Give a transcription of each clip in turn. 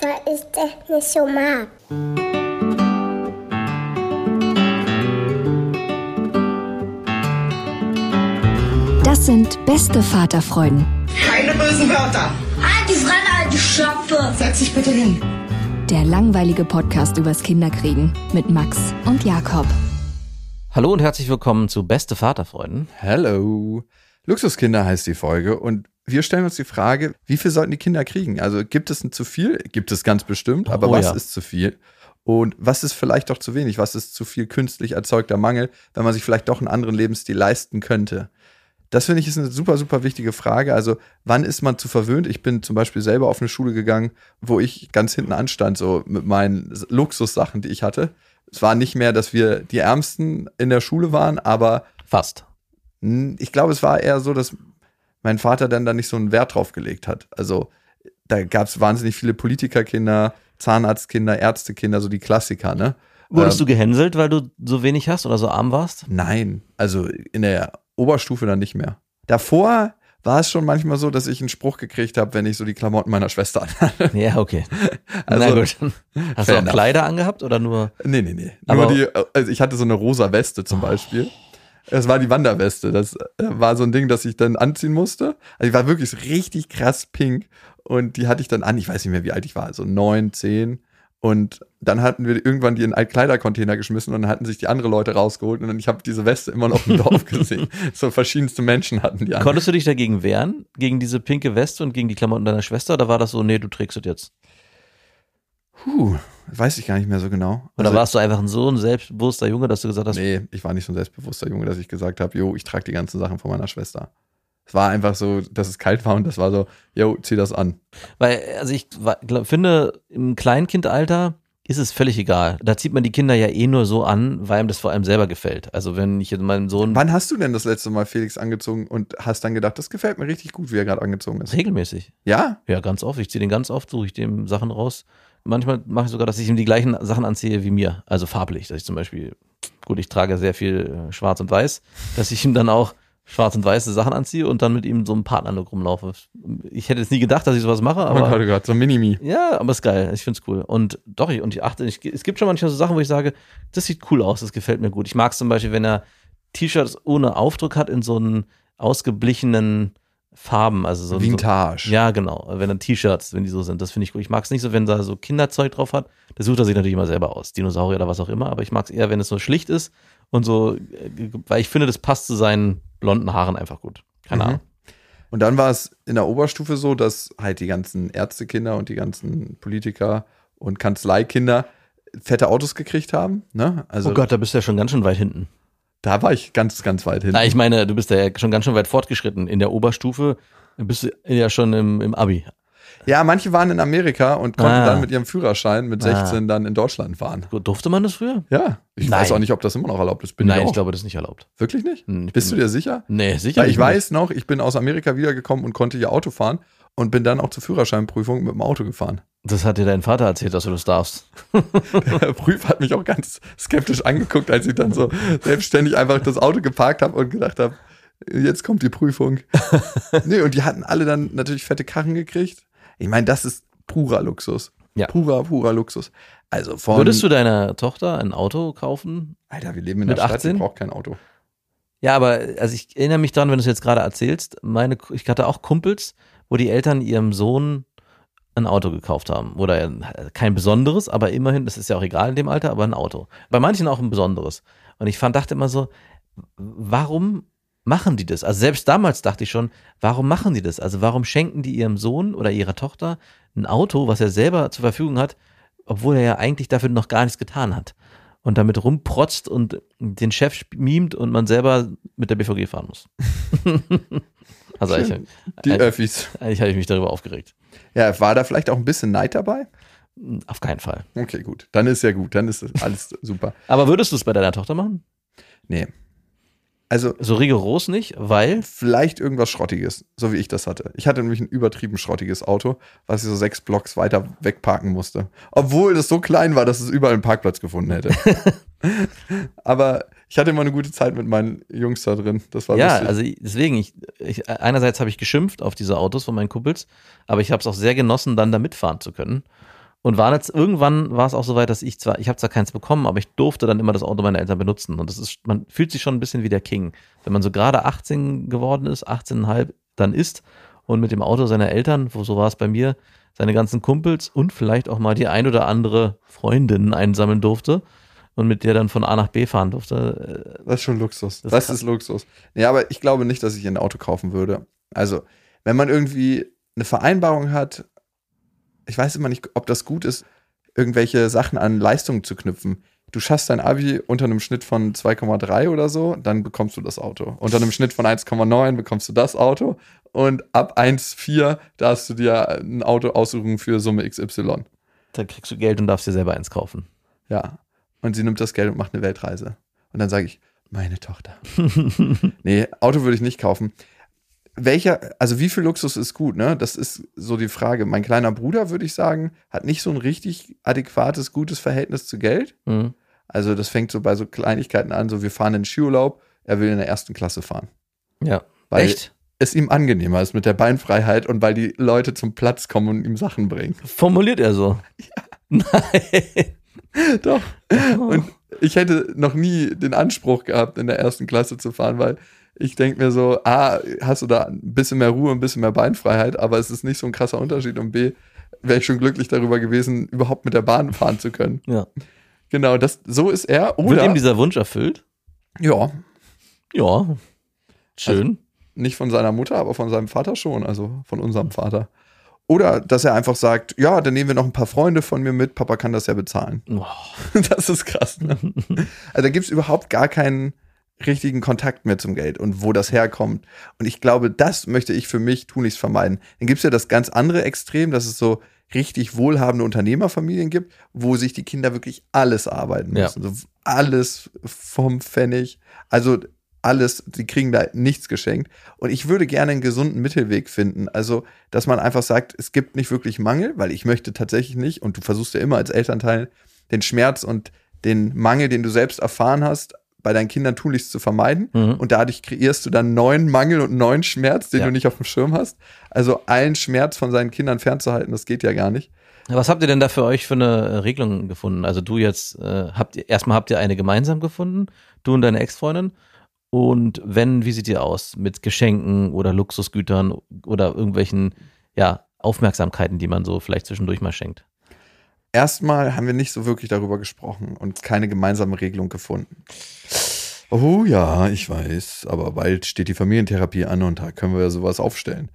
Weil ich das nicht so mag. Das sind beste Vaterfreuden. Keine bösen Wörter. Die Fremde, alte Schöpfe. Setz dich bitte hin. Der langweilige Podcast übers Kinderkriegen mit Max und Jakob. Hallo und herzlich willkommen zu Beste Vaterfreuden. Hallo. Luxuskinder heißt die Folge und wir stellen uns die Frage, wie viel sollten die Kinder kriegen? Also gibt es ein zu viel? Gibt es ganz bestimmt, aber oh, was ja. ist zu viel? Und was ist vielleicht doch zu wenig? Was ist zu viel künstlich erzeugter Mangel, wenn man sich vielleicht doch einen anderen Lebensstil leisten könnte? Das finde ich ist eine super, super wichtige Frage. Also, wann ist man zu verwöhnt? Ich bin zum Beispiel selber auf eine Schule gegangen, wo ich ganz hinten anstand, so mit meinen Luxussachen, die ich hatte es war nicht mehr, dass wir die Ärmsten in der Schule waren, aber. Fast. Ich glaube, es war eher so, dass mein Vater dann da nicht so einen Wert drauf gelegt hat. Also da gab es wahnsinnig viele Politikerkinder, Zahnarztkinder, Ärztekinder, so die Klassiker, ne? Wurdest ähm, du gehänselt, weil du so wenig hast oder so arm warst? Nein, also in der Oberstufe dann nicht mehr. Davor war es schon manchmal so, dass ich einen Spruch gekriegt habe, wenn ich so die Klamotten meiner Schwester anhatte. Ja, okay. Also, Na gut. Hast du auch enough. Kleider angehabt oder nur? Nee, nee, nee. Aber nur die, also ich hatte so eine rosa Weste zum Beispiel. Es war die Wanderweste. Das äh, war so ein Ding, das ich dann anziehen musste. Also ich war wirklich richtig krass pink. Und die hatte ich dann an. Ich weiß nicht mehr, wie alt ich war. So neun, zehn. Und dann hatten wir irgendwann die in einen Kleidercontainer geschmissen und dann hatten sich die andere Leute rausgeholt und ich habe diese Weste immer noch im Dorf gesehen. So verschiedenste Menschen hatten die an. Konntest du dich dagegen wehren? Gegen diese pinke Weste und gegen die Klamotten deiner Schwester? Oder war das so, nee, du trägst es jetzt? Puh, weiß ich gar nicht mehr so genau. Oder also, warst du einfach ein so ein selbstbewusster Junge, dass du gesagt hast? Nee, ich war nicht so ein selbstbewusster Junge, dass ich gesagt habe, jo, ich trage die ganzen Sachen von meiner Schwester. Es war einfach so, dass es kalt war und das war so, yo, zieh das an. Weil, also ich glaub, finde, im Kleinkindalter ist es völlig egal. Da zieht man die Kinder ja eh nur so an, weil ihm das vor allem selber gefällt. Also wenn ich jetzt meinen Sohn. Wann hast du denn das letzte Mal Felix angezogen und hast dann gedacht, das gefällt mir richtig gut, wie er gerade angezogen ist? Regelmäßig. Ja? Ja, ganz oft. Ich ziehe den ganz oft, suche ich dem Sachen raus. Manchmal mache ich sogar, dass ich ihm die gleichen Sachen anziehe wie mir. Also farblich, dass ich zum Beispiel, gut, ich trage sehr viel äh, schwarz und weiß, dass ich ihm dann auch schwarz und weiße Sachen anziehe und dann mit ihm so einem Partnerlook rumlaufe. Ich hätte jetzt nie gedacht, dass ich sowas mache, aber. Oh Gott, oh Gott, so ein Minimi. Ja, aber ist geil. Ich finde es cool. Und doch, ich, und ich achte, ich, es gibt schon manchmal so Sachen, wo ich sage, das sieht cool aus, das gefällt mir gut. Ich mag es zum Beispiel, wenn er T-Shirts ohne Aufdruck hat in so einen ausgeblichenen Farben, also so Vintage. So, ja, genau. Wenn dann T-Shirts, wenn die so sind, das finde ich gut. Ich mag es nicht so, wenn da so Kinderzeug drauf hat. Das sucht er sich natürlich immer selber aus, Dinosaurier oder was auch immer. Aber ich mag es eher, wenn es so schlicht ist und so, äh, weil ich finde, das passt zu seinen blonden Haaren einfach gut. Keine mhm. Ahnung. Und dann war es in der Oberstufe so, dass halt die ganzen Ärztekinder und die ganzen Politiker und Kanzleikinder fette Autos gekriegt haben. Ne? Also, oh Gott, da bist du ja schon ganz schön weit hinten. Da war ich ganz, ganz weit hinten. Na, ich meine, du bist ja schon ganz schön weit fortgeschritten. In der Oberstufe bist du ja schon im, im Abi. Ja, manche waren in Amerika und konnten ah. dann mit ihrem Führerschein mit 16 ah. dann in Deutschland fahren. Durfte man das früher? Ja. Ich Nein. weiß auch nicht, ob das immer noch erlaubt ist. Bin Nein, ich, ich, glaube, das ist nicht erlaubt. Wirklich nicht? Hm, Bist du dir sicher? Nee, sicher Weil ich weiß noch, ich bin aus Amerika wiedergekommen und konnte hier Auto fahren und bin dann auch zur Führerscheinprüfung mit dem Auto gefahren. Das hat dir dein Vater erzählt, dass du das darfst. Der Prüfer hat mich auch ganz skeptisch angeguckt, als ich dann so selbstständig einfach das Auto geparkt habe und gedacht habe, jetzt kommt die Prüfung. nee, und die hatten alle dann natürlich fette Karren gekriegt. Ich meine, das ist purer Luxus. Ja. Purer, purer Luxus. Also von, Würdest du deiner Tochter ein Auto kaufen? Alter, wir leben in der Stadt, 18? ich brauche kein Auto. Ja, aber also ich erinnere mich daran, wenn du es jetzt gerade erzählst, meine, ich hatte auch Kumpels, wo die Eltern ihrem Sohn ein Auto gekauft haben. Oder kein besonderes, aber immerhin, das ist ja auch egal in dem Alter, aber ein Auto. Bei manchen auch ein besonderes. Und ich fand, dachte immer so, warum machen die das? Also selbst damals dachte ich schon, warum machen die das? Also warum schenken die ihrem Sohn oder ihrer Tochter ein Auto, was er selber zur Verfügung hat, obwohl er ja eigentlich dafür noch gar nichts getan hat? Und damit rumprotzt und den Chef mimt und man selber mit der BVG fahren muss. also eigentlich, Die Öffis. eigentlich habe ich mich darüber aufgeregt. Ja, war da vielleicht auch ein bisschen Neid dabei? Auf keinen Fall. Okay, gut. Dann ist ja gut. Dann ist alles super. Aber würdest du es bei deiner Tochter machen? Nee. Also So rigoros nicht, weil vielleicht irgendwas Schrottiges, so wie ich das hatte. Ich hatte nämlich ein übertrieben schrottiges Auto, was ich so sechs Blocks weiter wegparken musste. Obwohl das so klein war, dass es überall einen Parkplatz gefunden hätte. Aber ich hatte immer eine gute Zeit mit meinen Jungs da drin. Das war ja, lustig. also deswegen, ich, ich, einerseits habe ich geschimpft auf diese Autos von meinen Kumpels, aber ich habe es auch sehr genossen, dann da mitfahren zu können. Und war jetzt, irgendwann war es auch so weit, dass ich zwar, ich habe zwar keins bekommen, aber ich durfte dann immer das Auto meiner Eltern benutzen. Und das ist, man fühlt sich schon ein bisschen wie der King. Wenn man so gerade 18 geworden ist, 18,5 dann ist und mit dem Auto seiner Eltern, so war es bei mir, seine ganzen Kumpels und vielleicht auch mal die ein oder andere Freundin einsammeln durfte und mit der dann von A nach B fahren durfte. Das ist schon Luxus. Das Das, kann- ist Luxus. Nee, aber ich glaube nicht, dass ich ein Auto kaufen würde. Also, wenn man irgendwie eine Vereinbarung hat, ich weiß immer nicht, ob das gut ist, irgendwelche Sachen an Leistungen zu knüpfen. Du schaffst dein Abi unter einem Schnitt von 2,3 oder so, dann bekommst du das Auto. Unter einem Schnitt von 1,9 bekommst du das Auto. Und ab 1,4 darfst du dir ein Auto aussuchen für Summe XY. Da kriegst du Geld und darfst dir selber eins kaufen. Ja. Und sie nimmt das Geld und macht eine Weltreise. Und dann sage ich, meine Tochter. nee, Auto würde ich nicht kaufen. Welcher, also wie viel Luxus ist gut, ne? Das ist so die Frage. Mein kleiner Bruder, würde ich sagen, hat nicht so ein richtig adäquates, gutes Verhältnis zu Geld. Mhm. Also das fängt so bei so Kleinigkeiten an, so wir fahren in den Skiurlaub, er will in der ersten Klasse fahren. Ja. Weil Echt? es ihm angenehmer ist mit der Beinfreiheit und weil die Leute zum Platz kommen und ihm Sachen bringen. Formuliert er so. Nein. Doch. Und ich hätte noch nie den Anspruch gehabt, in der ersten Klasse zu fahren, weil ich denke mir so, A, hast du da ein bisschen mehr Ruhe, ein bisschen mehr Beinfreiheit, aber es ist nicht so ein krasser Unterschied und B, wäre ich schon glücklich darüber gewesen, überhaupt mit der Bahn fahren zu können. Ja. Genau, das, so ist er. Wird Oder, ihm dieser Wunsch erfüllt? ja, Ja. Schön. nicht von seiner Mutter, aber von seinem Vater schon, also von unserem Vater. Oder, dass er einfach sagt, ja, dann nehmen wir noch ein paar Freunde von mir mit, Papa kann das ja bezahlen. Oh. Das ist krass. Ne? Also da gibt es überhaupt gar keinen richtigen Kontakt mehr zum Geld und wo das herkommt. Und ich glaube, das möchte ich für mich tunlichst vermeiden. Dann gibt es ja das ganz andere Extrem, dass es so richtig wohlhabende Unternehmerfamilien gibt, wo sich die Kinder wirklich alles arbeiten Ja. müssen. So alles vom Pfennig. Also alles, die kriegen da nichts geschenkt. Und ich würde gerne einen gesunden Mittelweg finden. Also, dass man einfach sagt, es gibt nicht wirklich Mangel, weil ich möchte tatsächlich nicht, und du versuchst ja immer als Elternteil den Schmerz und den Mangel, den du selbst erfahren hast, bei deinen Kindern tunlichst zu vermeiden. Mhm. Und dadurch kreierst du dann neuen Mangel und neuen Schmerz, den Ja. du nicht auf dem Schirm hast. Also allen Schmerz von seinen Kindern fernzuhalten, das geht ja gar nicht. Was habt ihr denn da für euch für eine äh, Regelung gefunden? Also du jetzt, äh, habt ihr, erstmal habt ihr eine gemeinsam gefunden, du und deine Ex-Freundin. Und wenn, wie sieht ihr aus? Mit Geschenken oder Luxusgütern oder irgendwelchen, ja, Aufmerksamkeiten, die man so vielleicht zwischendurch mal schenkt? Erstmal haben wir nicht so wirklich darüber gesprochen und keine gemeinsame Regelung gefunden. Oh ja, ich weiß, aber bald steht die Familientherapie an und da können wir ja sowas aufstellen.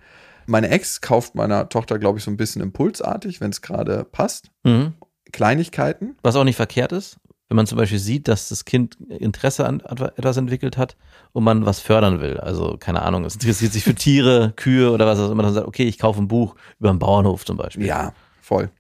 Meine Ex kauft meiner Tochter, glaube ich, so ein bisschen impulsartig, wenn es gerade passt. Mhm. Kleinigkeiten. Was auch nicht verkehrt ist, wenn man zum Beispiel sieht, dass das Kind Interesse an etwas entwickelt hat und man was fördern will. Also, keine Ahnung, es interessiert sich für Tiere, Kühe oder was auch immer. Dann sagt, okay, ich kaufe ein Buch über einen Bauernhof zum Beispiel. Ja, voll.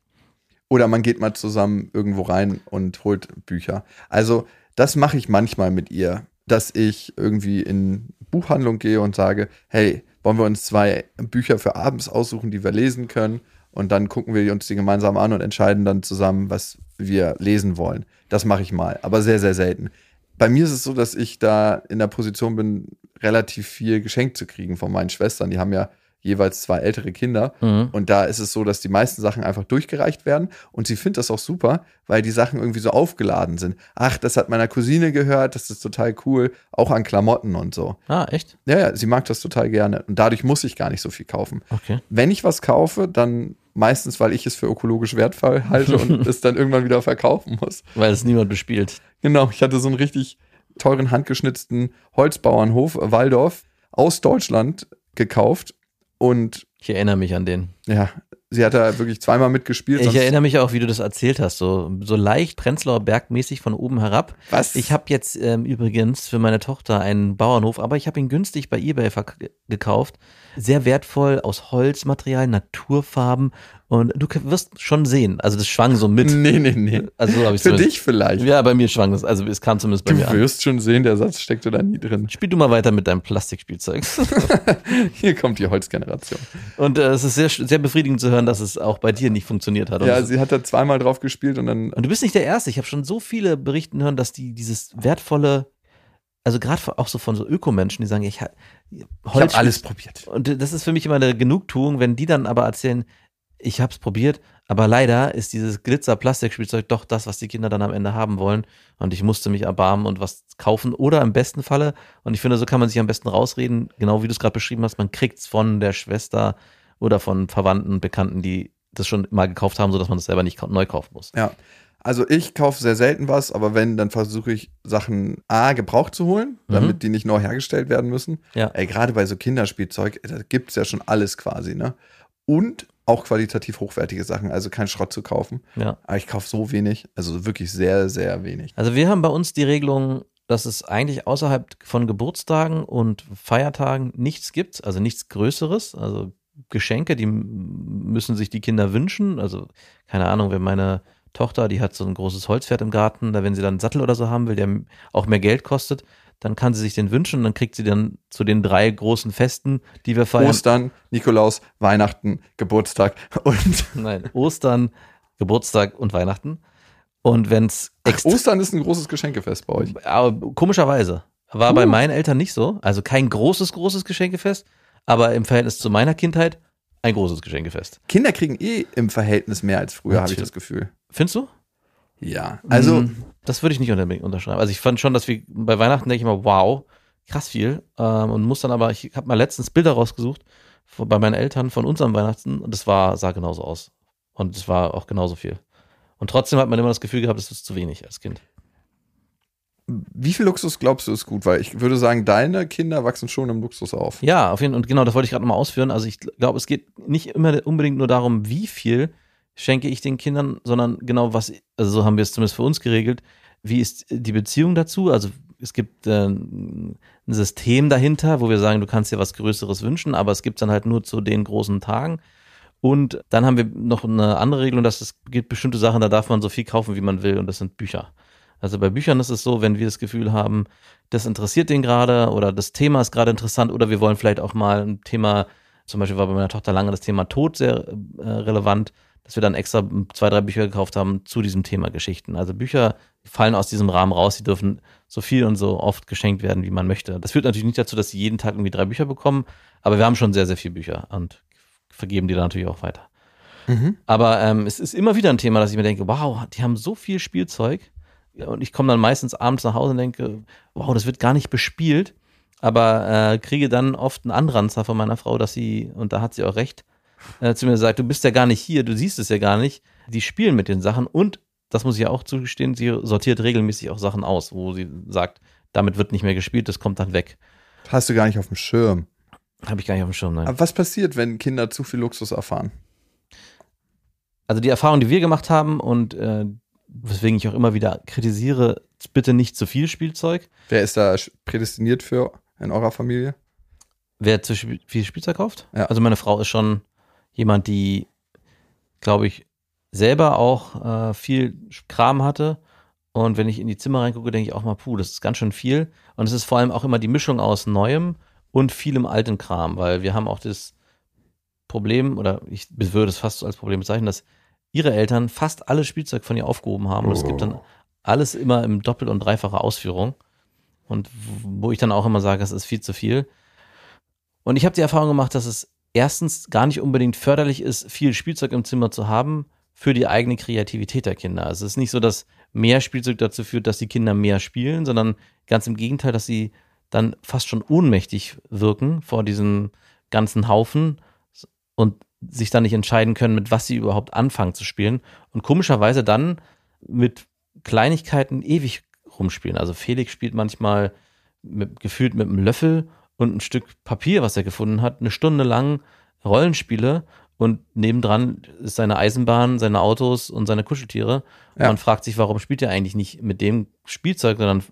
Oder man geht mal zusammen irgendwo rein und holt Bücher. Also, das mache ich manchmal mit ihr, dass ich irgendwie in Buchhandlung gehe und sage, hey, wollen wir uns zwei Bücher für abends aussuchen, die wir lesen können? Und dann gucken wir uns die gemeinsam an und entscheiden dann zusammen, was wir lesen wollen. Das mache ich mal, aber sehr, sehr selten. Bei mir ist es so, dass ich da in der Position bin, relativ viel geschenkt zu kriegen von meinen Schwestern. Die haben ja jeweils zwei ältere Kinder. Mhm. Und da ist es so, dass die meisten Sachen einfach durchgereicht werden. Und sie findet das auch super, weil die Sachen irgendwie so aufgeladen sind. Ach, das hat meiner Cousine gehört, das ist total cool. Auch an Klamotten und so. Ah, echt? Ja, ja, sie mag das total gerne. Und dadurch muss ich gar nicht so viel kaufen. Okay. Wenn ich was kaufe, dann Meistens, weil ich es für ökologisch wertvoll halte und es dann irgendwann wieder verkaufen muss. Weil es niemand bespielt. Genau, ich hatte so einen richtig teuren handgeschnitzten Holzbauernhof Waldorf aus Deutschland gekauft und Ich erinnere mich an den. Ja, sie hat da wirklich zweimal mitgespielt. Ich erinnere mich auch, wie du das erzählt hast, so, so leicht Prenzlauer Bergmäßig von oben herab. Was? Ich habe jetzt ähm, übrigens für meine Tochter einen Bauernhof, aber ich habe ihn günstig bei eBay gekauft. Sehr wertvoll aus Holzmaterial, Naturfarben und du wirst schon sehen. Also das schwang so mit. Nee, nee, nee. Also so habe ich Für dich vielleicht. Ja, bei mir schwang das. Also es kam zumindest bei Du mir an. wirst schon sehen, der Satz steckte da nie drin. Spiel du mal weiter mit deinem Plastikspielzeug. Hier kommt die Holzgeneration. Und äh, es ist sehr, sehr befriedigend zu hören, dass es auch bei dir nicht funktioniert hat. Ja, sie hat da zweimal drauf gespielt und dann. Und du bist nicht der Erste. Ich habe schon so viele berichten hören, dass die dieses wertvolle, also gerade auch so von so Ökomenschen, die sagen, ich, Ich habe alles probiert. Und das ist für mich immer eine Genugtuung, wenn die dann aber erzählen, ich habe es probiert, aber leider ist dieses Glitzer-Plastikspielzeug doch das, was die Kinder dann am Ende haben wollen. Und ich musste mich erbarmen und was kaufen. Oder im besten Falle, und ich finde, so kann man sich am besten rausreden, genau wie du es gerade beschrieben hast, man kriegt es von der Schwester oder von Verwandten, Bekannten, die das schon mal gekauft haben, sodass man das selber nicht neu kaufen muss. Ja. Also ich kaufe sehr selten was, aber wenn, dann versuche ich Sachen A, gebraucht zu holen, damit die nicht neu hergestellt werden müssen. Ja. Ey, gerade bei so Kinderspielzeug, da gibt es ja schon alles quasi, ne? Und auch qualitativ hochwertige Sachen, also kein Schrott zu kaufen. Ja. Aber ich kaufe so wenig, also wirklich sehr, sehr wenig. Also wir haben bei uns die Regelung, dass es eigentlich außerhalb von Geburtstagen und Feiertagen nichts gibt, also nichts Größeres, also Geschenke, die müssen sich die Kinder wünschen. Also keine Ahnung, wenn meine Tochter, die hat so ein großes Holzpferd im Garten, da wenn sie dann einen Sattel oder so haben will, der auch mehr Geld kostet, dann kann sie sich den wünschen und dann kriegt sie dann zu den drei großen Festen, die wir feiern. Ostern, Nikolaus, Weihnachten, Geburtstag und Nein, Ostern, Geburtstag und Weihnachten. Und wenn es Ach, Ostern ist ein großes Geschenkefest bei euch. Aber komischerweise. War bei meinen Eltern nicht so. Also kein großes, großes Geschenkefest, aber im Verhältnis zu meiner Kindheit ein großes Geschenkefest. Kinder kriegen eh im Verhältnis mehr als früher, habe ich das Gefühl. Findest du? Ja, also Mm, Das würde ich nicht unter- unterschreiben. Also ich fand schon, dass wir bei Weihnachten denke ich immer, wow, krass viel. Ähm, und muss dann aber, ich habe mal letztens Bilder rausgesucht von, bei meinen Eltern von unserem Weihnachten und das war, sah genauso aus. Und es war auch genauso viel. Und trotzdem hat man immer das Gefühl gehabt, es ist zu wenig als Kind. Wie viel Luxus glaubst du ist gut? Weil ich würde sagen, deine Kinder wachsen schon im Luxus auf. Ja, auf jeden Fall. Und genau, das wollte ich gerade nochmal ausführen. Also ich glaube, es geht nicht immer unbedingt nur darum, wie viel schenke ich den Kindern, sondern genau was, also so haben wir es zumindest für uns geregelt. Wie ist die Beziehung dazu? Also es gibt äh, ein System dahinter, wo wir sagen, du kannst dir was Größeres wünschen, aber es gibt dann halt nur zu den großen Tagen. Und dann haben wir noch eine andere Regelung, dass es gibt bestimmte Sachen, da darf man so viel kaufen, wie man will, und das sind Bücher. Also bei Büchern ist es so, wenn wir das Gefühl haben, das interessiert den gerade oder das Thema ist gerade interessant oder wir wollen vielleicht auch mal ein Thema, zum Beispiel war bei meiner Tochter lange das Thema Tod sehr äh, relevant, dass wir dann extra zwei, drei Bücher gekauft haben zu diesem Thema Geschichten. Also Bücher fallen aus diesem Rahmen raus, die dürfen so viel und so oft geschenkt werden, wie man möchte. Das führt natürlich nicht dazu, dass sie jeden Tag irgendwie drei Bücher bekommen, aber wir haben schon sehr, sehr viele Bücher und vergeben die dann natürlich auch weiter. Mhm. Aber ähm, es ist immer wieder ein Thema, dass ich mir denke, wow, die haben so viel Spielzeug. Und ich komme dann meistens abends nach Hause und denke, wow, das wird gar nicht bespielt. Aber äh, kriege dann oft einen Anranzer von meiner Frau, dass sie, und da hat sie auch recht, äh, zu mir sagt, du bist ja gar nicht hier, du siehst es ja gar nicht. Die spielen mit den Sachen und, das muss ich ja auch zugestehen, sie sortiert regelmäßig auch Sachen aus, wo sie sagt, damit wird nicht mehr gespielt, das kommt dann weg. Hast du gar nicht auf dem Schirm. Habe ich gar nicht auf dem Schirm, nein. Aber was passiert, wenn Kinder zu viel Luxus erfahren? also die Erfahrung, die wir gemacht haben und äh, weswegen ich auch immer wieder kritisiere, bitte nicht zu viel Spielzeug. Wer ist da prädestiniert für in eurer Familie? Wer zu viel Spielzeug kauft? Ja. Also meine Frau ist schon jemand, die, glaube ich, selber auch äh, viel Kram hatte. Und wenn ich in die Zimmer reingucke, denke ich auch mal, puh, das ist ganz schön viel. Und es ist vor allem auch immer die Mischung aus Neuem und vielem alten Kram, weil wir haben auch das Problem, oder ich würde es fast so als Problem bezeichnen, dass ihre Eltern fast alles Spielzeug von ihr aufgehoben haben. Und es gibt dann alles immer im Doppel- und dreifache Ausführung. Und wo ich dann auch immer sage, es ist viel zu viel. Und ich habe die Erfahrung gemacht, dass es erstens gar nicht unbedingt förderlich ist, viel Spielzeug im Zimmer zu haben für die eigene Kreativität der Kinder. Also es ist nicht so, dass mehr Spielzeug dazu führt, dass die Kinder mehr spielen, sondern ganz im Gegenteil, dass sie dann fast schon ohnmächtig wirken vor diesem ganzen Haufen und sich dann nicht entscheiden können, mit was sie überhaupt anfangen zu spielen und komischerweise dann mit Kleinigkeiten ewig rumspielen. Also Felix spielt manchmal mit, gefühlt mit einem Löffel und ein Stück Papier, was er gefunden hat, eine Stunde lang Rollenspiele und nebendran ist seine Eisenbahn, seine Autos und seine Kuscheltiere. Und Ja. man fragt sich, warum spielt er eigentlich nicht mit dem Spielzeug, sondern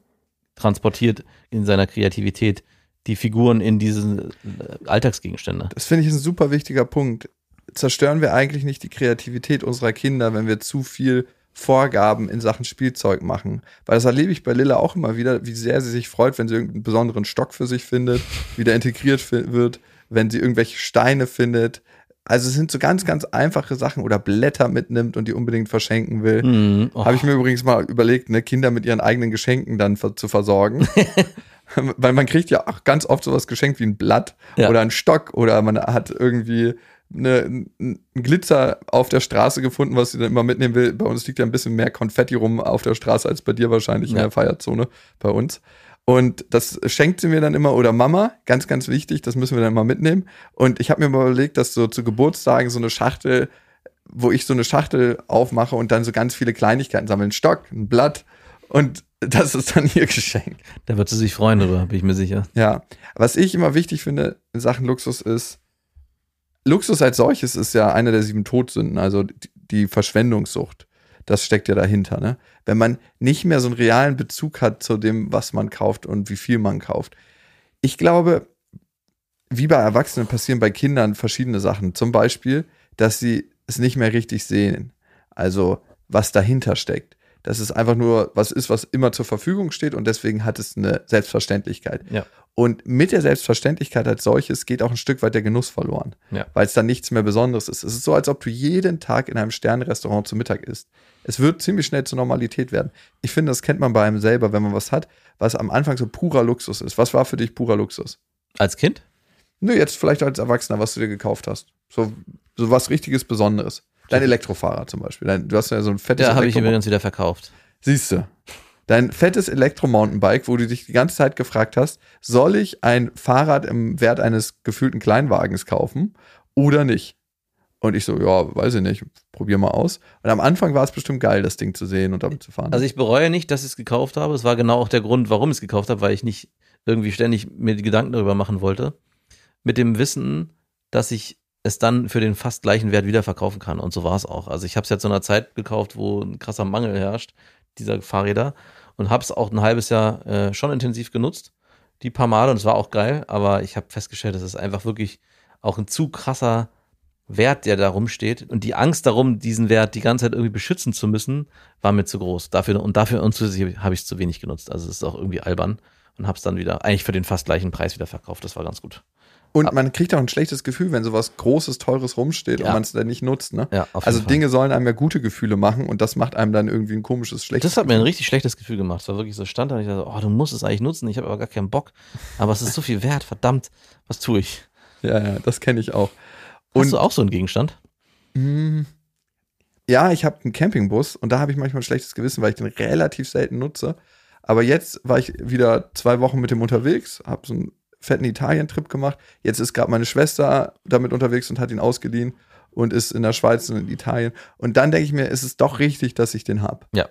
transportiert in seiner Kreativität die Figuren in diese äh, Alltagsgegenstände. Das finde ich ein super wichtiger Punkt. Zerstören wir eigentlich nicht die Kreativität unserer Kinder, wenn wir zu viel Vorgaben in Sachen Spielzeug machen? Weil das erlebe ich bei Lilla auch immer wieder, wie sehr sie sich freut, wenn sie irgendeinen besonderen Stock für sich findet, wie der integriert wird, wenn sie irgendwelche Steine findet. Also es sind so ganz, ganz einfache Sachen oder Blätter mitnimmt und die unbedingt verschenken will. Mhm. Oh, Habe ich mir übrigens mal überlegt, ne, Kinder mit ihren eigenen Geschenken dann zu versorgen. Weil man kriegt ja auch ganz oft sowas geschenkt wie ein Blatt Ja. oder ein Stock oder man hat irgendwie eine, einen Glitzer auf der Straße gefunden, was sie dann immer mitnehmen will. Bei uns liegt ja ein bisschen mehr Konfetti rum auf der Straße als bei dir wahrscheinlich in Ja. der Feierzone bei uns. Und das schenkt sie mir dann immer oder Mama, ganz, ganz wichtig, das müssen wir dann mal mitnehmen. Und ich habe mir mal überlegt, dass so zu Geburtstagen so eine Schachtel, wo ich so eine Schachtel aufmache und dann so ganz viele Kleinigkeiten sammle. Ein Stock, ein Blatt und das ist dann ihr Geschenk. da wird sie sich freuen drüber, bin ich mir sicher. Ja, was ich immer wichtig finde in Sachen Luxus ist, Luxus als solches ist ja eine der sieben Todsünden, also die, die Verschwendungssucht. Das steckt ja dahinter, ne? Wenn man nicht mehr so einen realen Bezug hat zu dem, was man kauft und wie viel man kauft. Ich glaube, wie bei Erwachsenen passieren bei Kindern verschiedene Sachen. Zum Beispiel, dass sie es nicht mehr richtig sehen. Also, was dahinter steckt. Dass es einfach nur was ist, was immer zur Verfügung steht und deswegen hat es eine Selbstverständlichkeit. Ja. Und mit der Selbstverständlichkeit als solches geht auch ein Stück weit der Genuss verloren, Ja. weil es dann nichts mehr Besonderes ist. Es ist so, als ob du jeden Tag in einem Sternenrestaurant zu Mittag isst. Es wird ziemlich schnell zur Normalität werden. Ich finde, das kennt man bei einem selber, wenn man was hat, was am Anfang so purer Luxus ist. Was war für dich purer Luxus? Als Kind? Nö, jetzt vielleicht als Erwachsener, was du dir gekauft hast. So, so was richtiges Besonderes. Dein Elektrofahrrad zum Beispiel. Dein, du hast ja so ein fettes Ja, habe ich übrigens wieder verkauft. Siehst du. Dein fettes Elektromountainbike, wo du dich die ganze Zeit gefragt hast, soll ich ein Fahrrad im Wert eines gefühlten Kleinwagens kaufen oder nicht? Und ich so, ja, weiß ich nicht, probier mal aus. Und am Anfang war es bestimmt geil, das Ding zu sehen und damit zu fahren. Also ich bereue nicht, dass ich es gekauft habe. Es war genau auch der Grund, warum ich es gekauft habe, weil ich nicht irgendwie ständig mir die Gedanken darüber machen wollte. Mit dem Wissen, dass ich es dann für den fast gleichen Wert wieder verkaufen kann. Und so war es auch. Also ich habe es jetzt zu einer Zeit gekauft, wo ein krasser Mangel herrscht, dieser Fahrräder. Und habe es auch ein halbes Jahr äh, schon intensiv genutzt. Die paar Male. Und es war auch geil. Aber ich habe festgestellt, dass es einfach wirklich auch ein zu krasser Wert, der da rumsteht. Und die Angst darum, diesen Wert die ganze Zeit irgendwie beschützen zu müssen, war mir zu groß. Dafür und dafür und zusätzlich habe ich es zu wenig genutzt. Also es ist auch irgendwie albern und habe es dann wieder eigentlich für den fast gleichen Preis wieder verkauft. Das war ganz gut. Und man kriegt auch ein schlechtes Gefühl, wenn sowas Großes, Teures rumsteht und Ja. man es dann nicht nutzt. Ne? Ja, also Fall. Dinge sollen einem ja gute Gefühle machen und das macht einem dann irgendwie ein komisches, schlechtes Das hat mir ein richtig schlechtes Gefühl gemacht. Es war wirklich so stand da und ich dachte, oh, du musst es eigentlich nutzen. Ich habe aber gar keinen Bock. Aber es ist so viel wert. Verdammt, was tue ich? Ja, ja, das kenne ich auch. Hast Und- du auch so einen Gegenstand? Mm, Ja, ich habe einen Campingbus und da habe ich manchmal ein schlechtes Gewissen, weil ich den relativ selten nutze. Aber jetzt war ich wieder zwei Wochen mit dem unterwegs, habe so einen fetten Italien-Trip gemacht. Jetzt ist gerade meine Schwester damit unterwegs und hat ihn ausgeliehen und ist in der Schweiz und in Italien. Und dann denke ich mir, ist es doch richtig, dass ich den habe. Ja.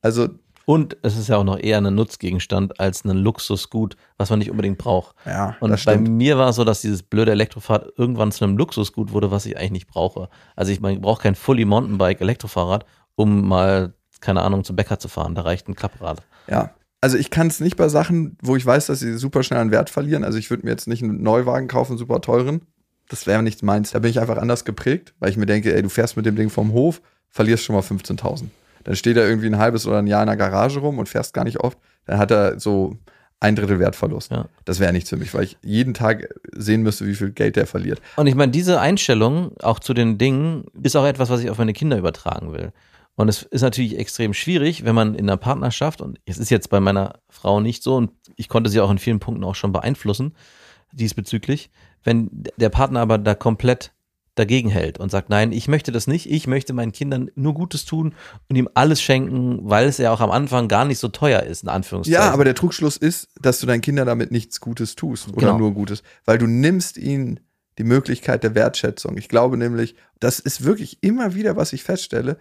Also, Und es ist ja auch noch eher ein Nutzgegenstand als ein Luxusgut, was man nicht unbedingt braucht. ja, Und das bei stimmt. mir war es so, dass dieses blöde Elektrofahrrad irgendwann zu einem Luxusgut wurde, was ich eigentlich nicht brauche. Also ich, man braucht kein Fully Mountainbike Elektrofahrrad, um mal, keine Ahnung, zum Bäcker zu fahren. Da reicht ein Klapprad. Ja. Also ich kann es nicht bei Sachen, wo ich weiß, dass sie super schnell an Wert verlieren. Also ich würde mir jetzt nicht einen Neuwagen kaufen, super teuren. Das wäre nicht meins. Da bin ich einfach anders geprägt, weil ich mir denke, ey, du fährst mit dem Ding vom Hof, verlierst schon mal 15.000. Dann steht er irgendwie ein halbes oder ein Jahr in der Garage rum und fährst gar nicht oft. Dann hat er so ein Drittel Wertverlust. Ja. Das wäre nichts für mich, weil ich jeden Tag sehen müsste, wie viel Geld der verliert. Und ich meine, diese Einstellung auch zu den Dingen ist auch etwas, was ich auf meine Kinder übertragen will. Und es ist natürlich extrem schwierig, wenn man in einer Partnerschaft, und es ist jetzt bei meiner Frau nicht so, und ich konnte sie auch in vielen Punkten auch schon beeinflussen, diesbezüglich, wenn der Partner aber da komplett dagegen hält und sagt, nein, ich möchte das nicht, ich möchte meinen Kindern nur Gutes tun und ihm alles schenken, weil es ja auch am Anfang gar nicht so teuer ist, in Anführungszeichen. Ja, aber der Trugschluss ist, dass du deinen Kindern damit nichts Gutes tust oder Genau. nur Gutes, weil du nimmst ihnen die Möglichkeit der Wertschätzung. Ich glaube nämlich, das ist wirklich immer wieder, was ich feststelle,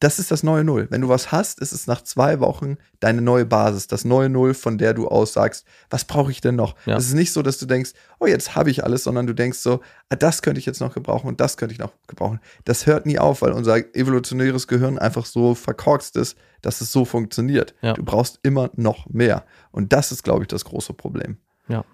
das ist das neue Null. Wenn du was hast, ist es nach zwei Wochen deine neue Basis, das neue Null, von der du aus sagst, was brauche ich denn noch? Ja. Es ist nicht so, dass du denkst, oh, jetzt habe ich alles, sondern du denkst so, ah, das könnte ich jetzt noch gebrauchen und das könnte ich noch gebrauchen. Das hört nie auf, weil unser evolutionäres Gehirn einfach so verkorkst ist, dass es so funktioniert. Ja. Du brauchst immer noch mehr. Und das ist, glaube ich, das große Problem. Ja.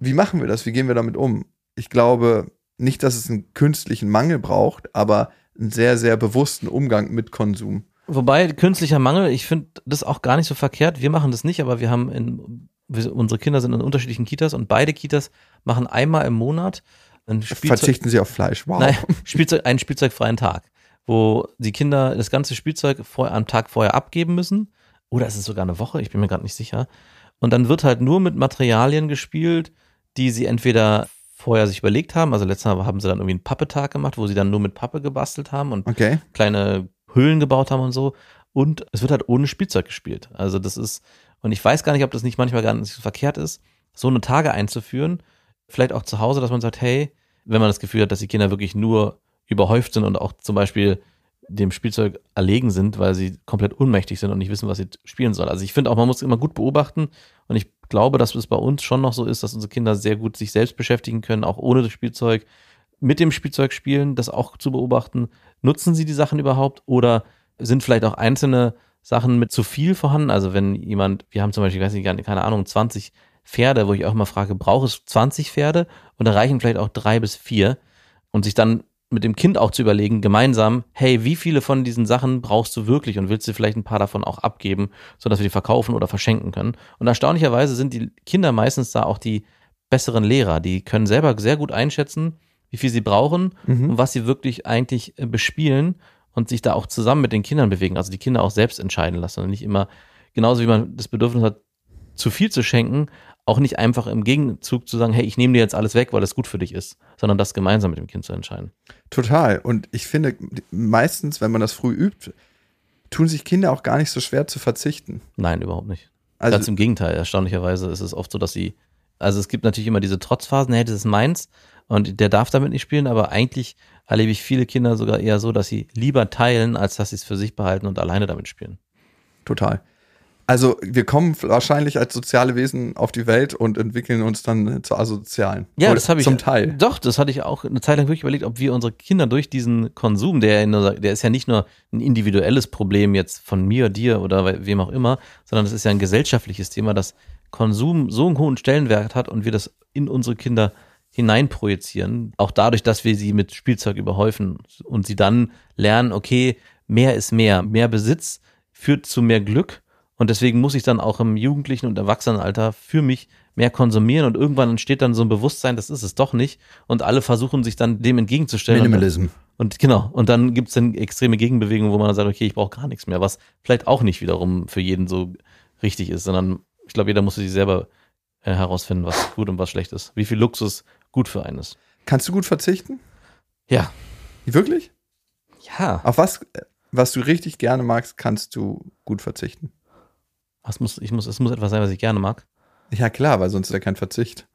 Wie machen wir das? Wie gehen wir damit um? Ich glaube nicht, dass es einen künstlichen Mangel braucht, aber einen sehr, sehr bewussten Umgang mit Konsum. Wobei künstlicher Mangel, ich finde das auch gar nicht so verkehrt. Wir machen das nicht, aber wir haben in, wir, unsere Kinder sind in unterschiedlichen Kitas und beide Kitas machen einmal im Monat ein Spielzeug, Verzichten sie auf Fleisch. Wow. Nein, Spielzeug, einen spielzeugfreien Tag, wo die Kinder das ganze Spielzeug vor, am Tag vorher abgeben müssen. Oder ist es sogar eine Woche? Ich bin mir gerade nicht sicher. Und dann wird halt nur mit Materialien gespielt, die sie entweder vorher sich überlegt haben. Also letztes Mal haben sie dann irgendwie einen Pappetag gemacht, wo sie dann nur mit Pappe gebastelt haben und Okay. kleine Höhlen gebaut haben und so. Und es wird halt ohne Spielzeug gespielt. Also das ist, und ich weiß gar nicht, ob das nicht manchmal gar nicht so verkehrt ist, so eine Tage einzuführen. Vielleicht auch zu Hause, dass man sagt, hey, wenn man das Gefühl hat, dass die Kinder wirklich nur überhäuft sind und auch zum Beispiel dem Spielzeug erlegen sind, weil sie komplett ohnmächtig sind und nicht wissen, was sie spielen sollen. Also ich finde auch, man muss immer gut beobachten und ich glaube, dass es bei uns schon noch so ist, dass unsere Kinder sehr gut sich selbst beschäftigen können, auch ohne das Spielzeug, mit dem Spielzeug spielen, das auch zu beobachten. Nutzen sie die Sachen überhaupt oder sind vielleicht auch einzelne Sachen mit zu viel vorhanden? Also wenn jemand, wir haben zum Beispiel, ich weiß nicht, keine Ahnung, 20 Pferde, wo ich auch mal frage, braucht es 20 Pferde? Und da reichen vielleicht auch drei bis vier und sich dann mit dem Kind auch zu überlegen, gemeinsam, hey, wie viele von diesen Sachen brauchst du wirklich und willst du vielleicht ein paar davon auch abgeben, sodass wir die verkaufen oder verschenken können? Und erstaunlicherweise sind die Kinder meistens da auch die besseren Lehrer. Die können selber sehr gut einschätzen, wie viel sie brauchen und was sie wirklich eigentlich äh, bespielen und sich da auch zusammen mit den Kindern bewegen. Also die Kinder auch selbst entscheiden lassen und nicht immer, genauso wie man das Bedürfnis hat, zu viel zu schenken, auch nicht einfach im Gegenzug zu sagen, hey, ich nehme dir jetzt alles weg, weil das gut für dich ist, sondern das gemeinsam mit dem Kind zu entscheiden. Total. Und ich finde, meistens, wenn man das früh übt, tun sich Kinder auch gar nicht so schwer zu verzichten. Nein, überhaupt nicht. Also- Ganz im Gegenteil. Erstaunlicherweise ist es oft so, dass sie, also es gibt natürlich immer diese Trotzphasen, hey, das ist meins und der darf damit nicht spielen, aber eigentlich erlebe ich viele Kinder sogar eher so, dass sie lieber teilen, als dass sie es für sich behalten und alleine damit spielen. Total. Also wir kommen wahrscheinlich als soziale Wesen auf die Welt und entwickeln uns dann zu asozialen. Ja, Oder das habe ich. Zum Teil. Doch, das hatte ich auch eine Zeit lang wirklich überlegt, ob wir unsere Kinder durch diesen Konsum, der, der ist ja nicht nur ein individuelles Problem jetzt von mir, dir oder wem auch immer, sondern das ist ja ein gesellschaftliches Thema, dass Konsum so einen hohen Stellenwert hat und wir das in unsere Kinder hineinprojizieren. Auch dadurch, dass wir sie mit Spielzeug überhäufen und sie dann lernen, okay, mehr ist mehr. Mehr Besitz führt zu mehr Glück. Und deswegen muss ich dann auch im Jugendlichen und Erwachsenenalter für mich mehr konsumieren und irgendwann entsteht dann so ein Bewusstsein, das ist es doch nicht. Und alle versuchen sich dann dem entgegenzustellen. Minimalism. Und genau, und dann gibt es dann extreme Gegenbewegungen, wo man dann sagt, okay, ich brauche gar nichts mehr, was vielleicht auch nicht wiederum für jeden so richtig ist, sondern ich glaube, jeder muss sich selber äh, herausfinden, was gut und was schlecht ist. Wie viel Luxus gut für einen ist. Kannst du gut verzichten? Ja. Wirklich? Ja. Auf was, was du richtig gerne magst, kannst du gut verzichten. Was muss, ich muss, es muss etwas sein, was ich gerne mag. Ja, klar, weil sonst ist ja kein Verzicht.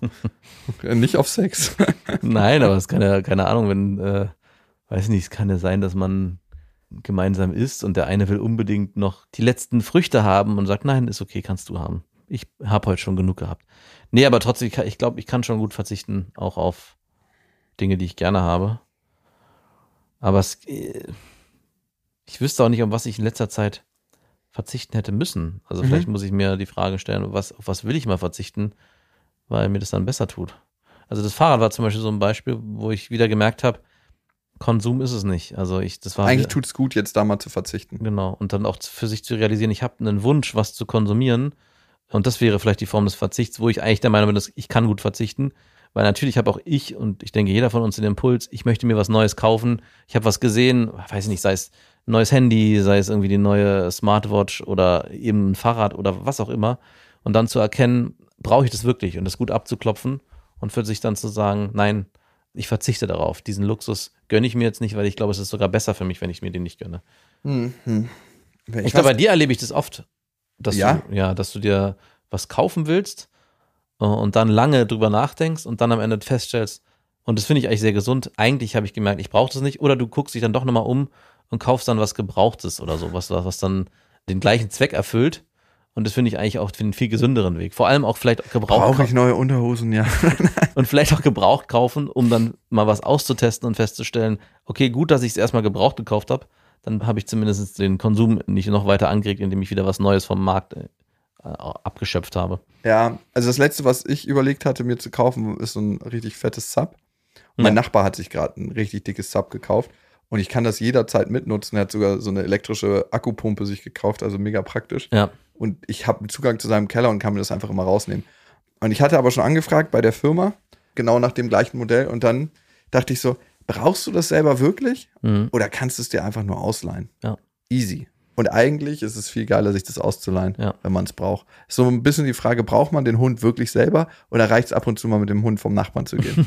Nicht auf Sex. Nein, aber es kann ja, keine Ahnung, wenn, äh, weiß nicht, es kann ja sein, dass man gemeinsam isst und der eine will unbedingt noch die letzten Früchte haben und sagt, nein, ist okay, kannst du haben. Ich habe heute schon genug gehabt. Nee, aber trotzdem, ich, glaube, ich kann schon gut verzichten, auch auf Dinge, die ich gerne habe. Aber es, äh, ich wüsste auch nicht, um was ich in letzter Zeit verzichten hätte müssen. Also Mhm. vielleicht muss ich mir die Frage stellen, was, auf was will ich mal verzichten, weil mir das dann besser tut. Also das Fahrrad war zum Beispiel so ein Beispiel, wo ich wieder gemerkt habe, Konsum ist es nicht. Also ich, das war Eigentlich tut es gut, jetzt da mal zu verzichten. Genau. Und dann auch für sich zu realisieren, ich habe einen Wunsch, was zu konsumieren. Und das wäre vielleicht die Form des Verzichts, wo ich eigentlich der Meinung bin, dass ich kann gut verzichten. Weil natürlich habe auch ich und ich denke jeder von uns den Impuls, ich möchte mir was Neues kaufen. Ich habe was gesehen, weiß nicht, sei es ein neues Handy, sei es irgendwie die neue Smartwatch oder eben ein Fahrrad oder was auch immer. Und dann zu erkennen, brauche ich das wirklich und das gut abzuklopfen und für sich dann zu sagen, nein, ich verzichte darauf. Diesen Luxus gönne ich mir jetzt nicht, weil ich glaube, es ist sogar besser für mich, wenn ich mir den nicht gönne. Ich, Ich glaube, bei dir erlebe ich das oft, dass Ja? du, ja, dass du dir was kaufen willst äh, und dann lange drüber nachdenkst und dann am Ende feststellst, und das finde ich eigentlich sehr gesund, eigentlich habe ich gemerkt, ich brauche das nicht, oder du guckst dich dann doch nochmal um und kaufst dann was Gebrauchtes oder so, was, was dann den gleichen Zweck erfüllt. Und das finde ich eigentlich auch den viel gesünderen Weg. Vor allem auch vielleicht gebraucht. Brauche ich neue Unterhosen, ja. und vielleicht auch gebraucht kaufen, um dann mal was auszutesten und festzustellen, okay, gut, dass ich es erstmal gebraucht gekauft habe. Dann habe ich zumindest den Konsum nicht noch weiter angeregt, indem ich wieder was Neues vom Markt äh, abgeschöpft habe. Ja, also das letzte, was ich überlegt hatte, mir zu kaufen, ist so ein richtig fettes Sub. Und mein Nachbar hat sich gerade ein richtig dickes Sub gekauft. Und ich kann das jederzeit mitnutzen. Er hat sogar so eine elektrische Akkupumpe sich gekauft, also mega praktisch. Ja. Und ich habe Zugang zu seinem Keller und kann mir das einfach immer rausnehmen. Und ich hatte aber schon angefragt bei der Firma, genau nach dem gleichen Modell. Und dann dachte ich so, brauchst du das selber wirklich? Mhm. Oder kannst du es dir einfach nur ausleihen? Ja. Easy. Und eigentlich ist es viel geiler, sich das auszuleihen, Ja. wenn man es braucht. So ein bisschen die Frage, braucht man den Hund wirklich selber oder reicht es ab und zu mal mit dem Hund vom Nachbarn zu gehen?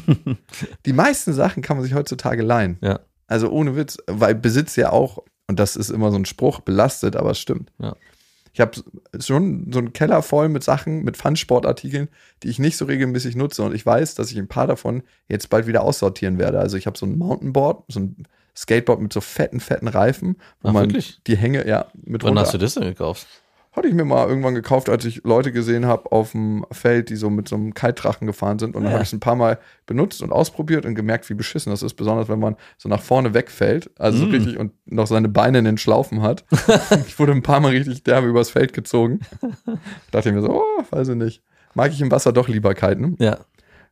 die meisten Sachen kann man sich heutzutage leihen. Ja. Also ohne Witz, weil Besitz ja auch, und das ist immer so ein Spruch, belastet, aber es stimmt. Ja. Ich habe schon so einen Keller voll mit Sachen, mit Fun-Sportartikeln, die ich nicht so regelmäßig nutze. Und ich weiß, dass ich ein paar davon jetzt bald wieder aussortieren werde. Also ich habe so ein Mountainboard, so ein Skateboard mit so fetten, fetten Reifen, wo Ach, man wirklich? die Hänge, ja, mit Wann runter- hast du das denn gekauft? Hatte ich mir mal irgendwann gekauft, als ich Leute gesehen habe auf dem Feld, die so mit so einem Kitedrachen gefahren sind. Und dann Ja. habe ich es ein paar Mal benutzt und ausprobiert und gemerkt, wie beschissen das ist. Besonders wenn man so nach vorne wegfällt, also so Mm. richtig und noch seine Beine in den Schlaufen hat. ich wurde ein paar Mal richtig derbe übers Feld gezogen. Dachte ich mir so, oh, weiß ich nicht. Mag ich im Wasser doch lieber kiten. Ja.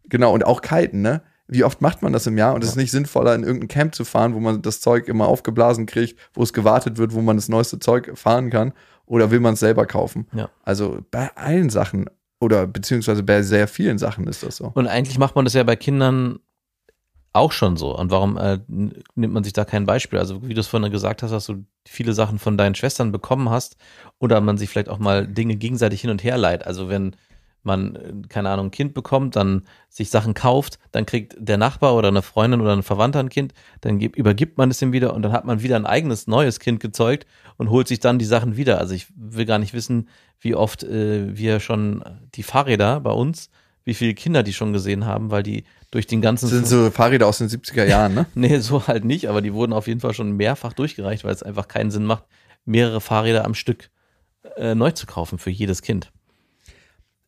Genau, und auch kiten, ne? Wie oft macht man das im Jahr? Und es ist nicht sinnvoller, in irgendein Camp zu fahren, wo man das Zeug immer aufgeblasen kriegt, wo es gewartet wird, wo man das neueste Zeug fahren kann. Oder will man es selber kaufen? Ja. Also bei allen Sachen oder beziehungsweise bei sehr vielen Sachen ist das so. Und eigentlich macht man das ja bei Kindern auch schon so. Und warum äh, nimmt man sich da kein Beispiel? Also, wie du es vorhin gesagt hast, dass du viele Sachen von deinen Schwestern bekommen hast oder man sich vielleicht auch mal Dinge gegenseitig hin und her leiht. Also, wenn man, äh, keine Ahnung, ein Kind bekommt, dann sich Sachen kauft, dann kriegt der Nachbar oder eine Freundin oder ein Verwandter ein Kind, dann gib, übergibt man es ihm wieder und dann hat man wieder ein eigenes neues Kind gezeugt und holt sich dann die Sachen wieder. Also ich will gar nicht wissen, wie oft äh, wir schon die Fahrräder bei uns, wie viele Kinder die schon gesehen haben, weil die durch den ganzen Das sind so Fahrräder aus den 70er Jahren, ne? Nee, so halt nicht, aber die wurden auf jeden Fall schon mehrfach durchgereicht, weil es einfach keinen Sinn macht, mehrere Fahrräder am Stück äh, neu zu kaufen für jedes Kind.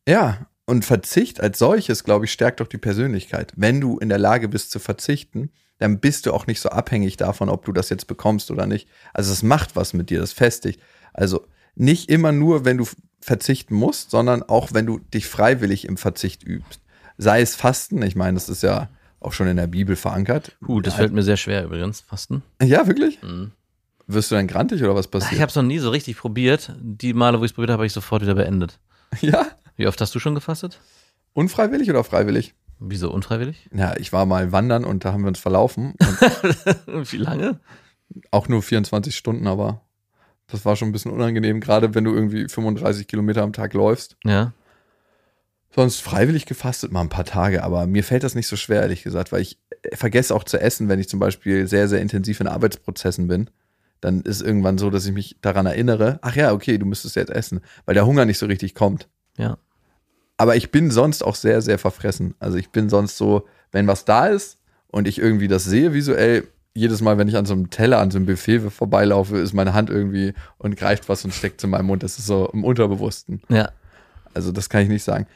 Ja, und Verzicht als solches, glaube ich, stärkt doch die Persönlichkeit. Wenn du in der Lage bist zu verzichten, dann bist du auch nicht so abhängig davon, ob du das jetzt bekommst oder nicht. Also es macht was mit dir, das festigt. Also nicht immer nur, wenn du verzichten musst, sondern auch, wenn du dich freiwillig im Verzicht übst. Sei es Fasten, ich meine, das ist ja auch schon in der Bibel verankert. Uh, das fällt mir sehr schwer übrigens, Fasten. Ja, wirklich? Mhm. Wirst du dann grantig oder was Ich passiert? habe es noch nie so richtig probiert. Die Male, wo ich es probiert habe, habe ich sofort wieder beendet. Ja? Wie oft hast du schon gefastet? Unfreiwillig oder freiwillig? Wieso unfreiwillig? Ja, ich war mal wandern und da haben wir uns verlaufen. Wie lange? auch nur 24 Stunden, aber das war schon ein bisschen unangenehm, gerade wenn du irgendwie 35 Kilometer am Tag läufst. Ja. Sonst freiwillig gefastet mal ein paar Tage, aber mir fällt das nicht so schwer, ehrlich gesagt, weil ich vergesse auch zu essen, wenn ich zum Beispiel sehr, sehr intensiv in Arbeitsprozessen bin. Dann ist irgendwann so, dass ich mich daran erinnere, ach ja, okay, du müsstest jetzt essen, weil der Hunger nicht so richtig kommt. Ja. Aber ich bin sonst auch sehr, sehr verfressen. Also ich bin sonst so, wenn was da ist und ich irgendwie das sehe visuell, jedes Mal, wenn ich an so einem Teller, an so einem Buffet vorbeilaufe, ist meine Hand irgendwie und greift was und steckt zu meinem Mund. Das ist so im Unterbewussten. Ja. Also das kann ich nicht sagen.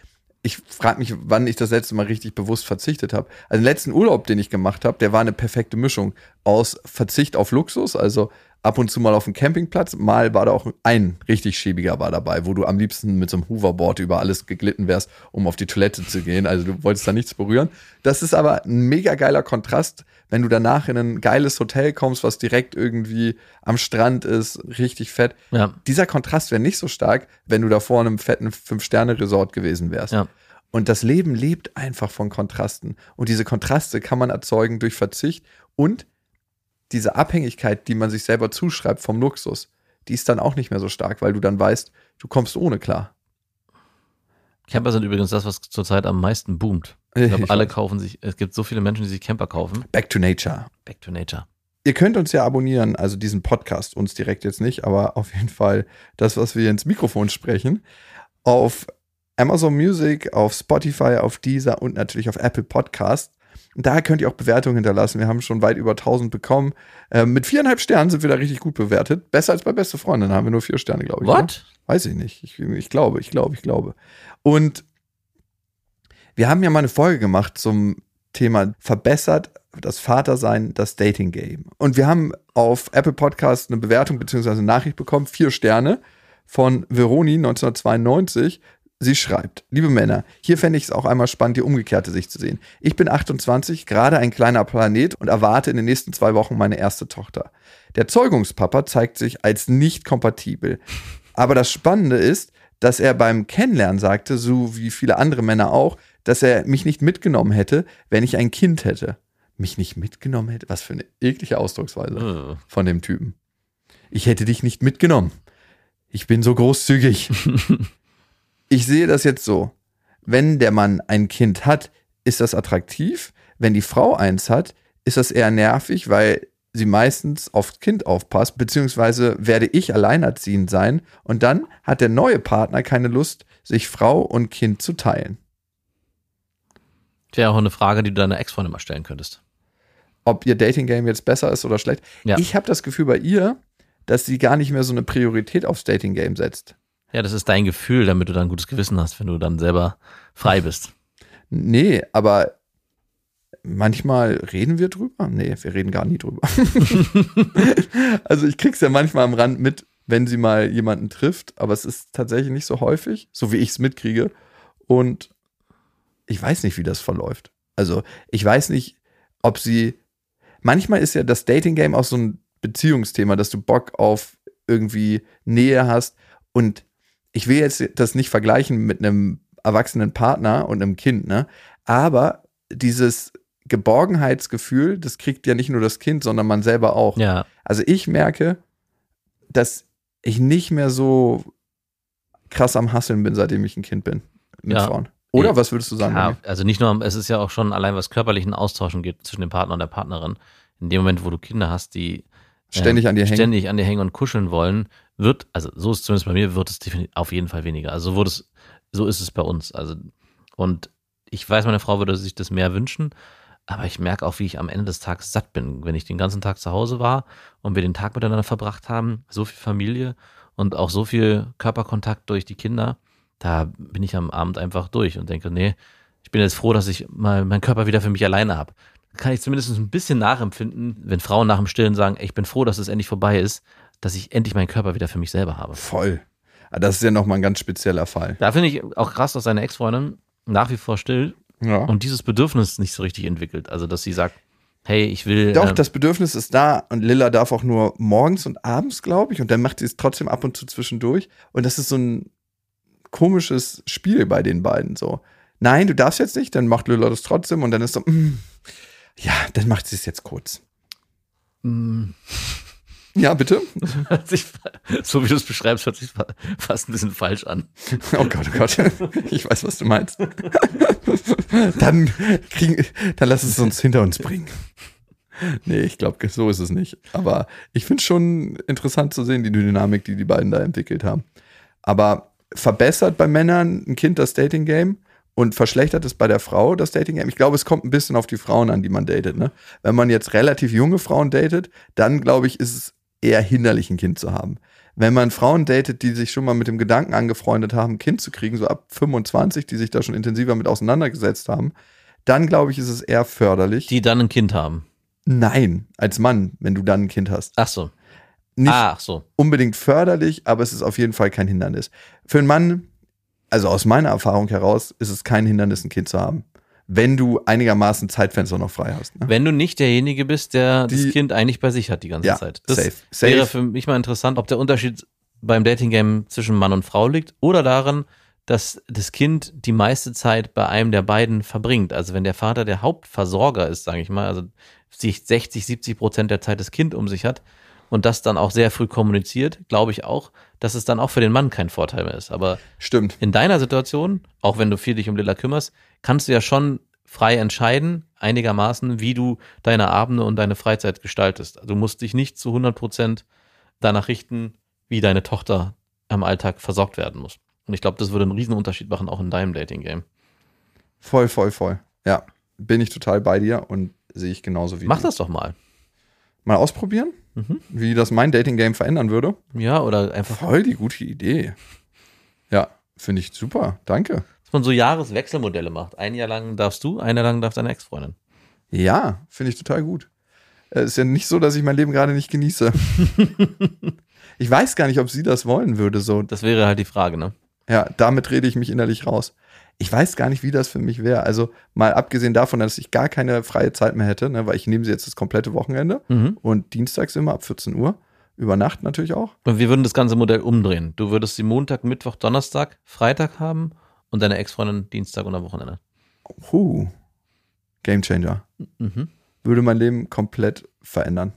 Ich frage mich, wann ich das letzte Mal richtig bewusst verzichtet habe. Also den letzten Urlaub, den ich gemacht habe, der war eine perfekte Mischung aus Verzicht auf Luxus, also ab und zu mal auf dem Campingplatz, mal war da auch ein richtig schäbiger war dabei, wo du am liebsten mit so einem Hoverboard über alles geglitten wärst, um auf die Toilette zu gehen. Also du wolltest da nichts berühren. Das ist aber ein mega geiler Kontrast, wenn du danach in ein geiles Hotel kommst, was direkt irgendwie am Strand ist, richtig fett. Ja. Dieser Kontrast wäre nicht so stark, wenn du davor in einem fetten Fünf-Sterne-Resort gewesen wärst. Ja. Und das Leben lebt einfach von Kontrasten. Und diese Kontraste kann man erzeugen durch Verzicht und diese Abhängigkeit, die man sich selber zuschreibt vom Luxus, die ist dann auch nicht mehr so stark, weil du dann weißt, du kommst ohne klar. Camper sind übrigens das, was zurzeit am meisten boomt. Ich glaube, alle kaufen sich, es gibt so viele Menschen, die sich Camper kaufen. Back to Nature. Back to Nature. Ihr könnt uns ja abonnieren, also diesen Podcast, uns direkt jetzt nicht, aber auf jeden Fall das, was wir ins Mikrofon sprechen, auf Amazon Music, auf Spotify, auf Deezer und natürlich auf Apple Podcast. Und da könnt ihr auch Bewertungen hinterlassen. Wir haben schon weit über 1000 bekommen. Äh, mit viereinhalb Sternen sind wir da richtig gut bewertet. Besser als bei Beste Freundin haben wir nur vier Sterne, glaube ich. What? Oder? Weiß ich nicht. Ich, ich glaube, ich glaube, ich glaube. Und wir haben ja mal eine Folge gemacht zum Thema verbessert das Vatersein, das Dating Game. Und wir haben auf Apple Podcast eine Bewertung bzw. eine Nachricht bekommen, vier Sterne von Veroni 1992. Sie schreibt, liebe Männer, hier fände ich es auch einmal spannend, die umgekehrte Sicht zu sehen. Ich bin 28, gerade ein kleiner Planet und erwarte in den nächsten zwei Wochen meine erste Tochter. Der Zeugungspapa zeigt sich als nicht kompatibel. Aber das Spannende ist, dass er beim Kennenlernen sagte, so wie viele andere Männer auch, dass er mich nicht mitgenommen hätte, wenn ich ein Kind hätte. Mich nicht mitgenommen hätte? Was für eine eklige Ausdrucksweise Äh. von dem Typen. Ich hätte dich nicht mitgenommen. Ich bin so großzügig. ich sehe das jetzt so. Wenn der Mann ein Kind hat, ist das attraktiv. Wenn die Frau eins hat, ist das eher nervig, weil sie meistens aufs Kind aufpasst, beziehungsweise werde ich alleinerziehend sein und dann hat der neue Partner keine Lust, sich Frau und Kind zu teilen. Wäre auch eine Frage, die du deiner Ex-Freundin mal stellen könntest. Ob ihr Dating-Game jetzt besser ist oder schlecht. Ja. Ich habe das Gefühl bei ihr, dass sie gar nicht mehr so eine Priorität aufs Dating-Game setzt. Ja, das ist dein Gefühl, damit du dann ein gutes Gewissen hast, wenn du dann selber frei bist. Nee, aber manchmal reden wir drüber. Nee, wir reden gar nie drüber. also ich krieg's ja manchmal am Rand mit, wenn sie mal jemanden trifft, aber es ist tatsächlich nicht so häufig, so wie ich es mitkriege. Und ich weiß nicht, wie das verläuft. Also ich weiß nicht, ob sie. Manchmal ist ja das Dating-Game auch so ein Beziehungsthema, dass du Bock auf irgendwie Nähe hast. Und ich will jetzt das nicht vergleichen mit einem erwachsenen Partner und einem Kind, ne? Aber dieses Geborgenheitsgefühl, das kriegt ja nicht nur das Kind, sondern man selber auch. Ja. Also ich merke, dass ich nicht mehr so krass am Hasseln bin, seitdem ich ein Kind bin mit Ja. Frauen. Oder was würdest du sagen? Ja, also nicht nur, es ist ja auch schon allein was körperlichen Austauschen geht zwischen dem Partner und der Partnerin. In dem Moment, wo du Kinder hast, die Ständig ähm, an dir hängen. ständig an dir hängen und kuscheln wollen, wird, also so ist es zumindest bei mir, wird es auf jeden Fall weniger. Also so wurde es, so ist es bei uns. Also und ich weiß, meine Frau würde sich das mehr wünschen, aber ich merke auch, wie ich am Ende des Tages satt bin, wenn ich den ganzen Tag zu Hause war und wir den Tag miteinander verbracht haben, so viel Familie und auch so viel Körperkontakt durch die Kinder, da bin ich am Abend einfach durch und denke, nee, ich bin jetzt froh, dass ich mal meinen Körper wieder für mich alleine habe. Kann ich zumindest ein bisschen nachempfinden, wenn Frauen nach dem Stillen sagen, ich bin froh, dass es endlich vorbei ist, dass ich endlich meinen Körper wieder für mich selber habe. Voll. Ah, Das ist ja nochmal ein ganz spezieller Fall. Da finde ich auch krass, dass seine Ex-Freundin nach wie vor still Ja. und dieses Bedürfnis nicht so richtig entwickelt. Also, dass sie sagt, hey, ich will. Doch, äh, das Bedürfnis ist da und Lilla darf auch nur morgens und abends, glaube ich, und dann macht sie es trotzdem ab und zu zwischendurch. Und das ist so ein komisches Spiel bei den beiden so. Nein, du darfst jetzt nicht, dann macht Lilla das trotzdem und dann ist so, mm, ja, dann macht sie es jetzt kurz. mm, Ja, bitte? sich, so wie du es beschreibst, hört sich fa- fast ein bisschen falsch an. Oh Gott, oh Gott. Ich weiß, was du meinst. Dann kriegen, dann lass es uns hinter uns bringen. Nee, ich glaube, so ist es nicht. Aber ich finde es schon interessant zu sehen, die Dynamik, die die beiden da entwickelt haben. Aber verbessert bei Männern ein Kind das Dating-Game und verschlechtert es bei der Frau das Dating-Game? Ich glaube, es kommt ein bisschen auf die Frauen an, die man datet. Ne? Wenn man jetzt relativ junge Frauen datet, dann glaube ich, ist es eher hinderlich, ein Kind zu haben. Wenn man Frauen datet, die sich schon mal mit dem Gedanken angefreundet haben, ein Kind zu kriegen, so ab 25, die sich da schon intensiver mit auseinandergesetzt haben, dann glaube ich, ist es eher förderlich. Die dann ein Kind haben. Nein, als Mann, wenn du dann ein Kind hast. Ach so. Nicht Ach so. unbedingt förderlich, aber es ist auf jeden Fall kein Hindernis. Für einen Mann, also aus meiner Erfahrung heraus, ist es kein Hindernis, ein Kind zu haben. Wenn du einigermaßen Zeitfenster noch frei hast. Ne? Wenn du nicht derjenige bist, der Die- das Kind eigentlich bei sich hat die ganze Ja, Zeit. Das safe. Safe. wäre für mich mal interessant, ob der Unterschied beim Dating-Game zwischen Mann und Frau liegt oder darin, dass das Kind die meiste Zeit bei einem der beiden verbringt. Also wenn der Vater der Hauptversorger ist, sage ich mal, also sich 60, 70 Prozent der Zeit das Kind um sich hat und das dann auch sehr früh kommuniziert, glaube ich auch, dass es dann auch für den Mann kein Vorteil mehr ist. Aber Stimmt. in deiner Situation, auch wenn du viel dich um Lilla kümmerst, kannst du ja schon frei entscheiden, einigermaßen, wie du deine Abende und deine Freizeit gestaltest. Du musst dich nicht zu 100 Prozent danach richten, wie deine Tochter am Alltag versorgt werden muss. Und ich glaube, das würde einen riesen Unterschied machen, auch in deinem Dating-Game. Voll, voll, voll. Ja, bin ich total bei dir und sehe ich genauso wie Mach du. das doch mal. Mal ausprobieren, Mhm. wie das mein Dating-Game verändern würde. Ja, oder einfach, Voll die gute Idee. Ja, finde ich super. Danke. dass man so Jahreswechselmodelle macht. Ein Jahr lang darfst du, ein Jahr lang darf deine Ex-Freundin. Ja, finde ich total gut. Es ist ja nicht so, dass ich mein Leben gerade nicht genieße. ich weiß gar nicht, ob sie das wollen würde. So, Das wäre halt die Frage, ne? ja, damit rede ich mich innerlich raus. Ich weiß gar nicht, wie das für mich wäre. Also mal abgesehen davon, dass ich gar keine freie Zeit mehr hätte, ne, weil ich nehme sie jetzt das komplette Wochenende Mhm. und dienstags immer ab 14 Uhr. Über Nacht natürlich auch. Und wir würden das ganze Modell umdrehen. Du würdest sie Montag, Mittwoch, Donnerstag, Freitag haben und deine Ex-Freundin Dienstag und am Wochenende. Huh. Game Changer. Mhm. Würde mein Leben komplett verändern.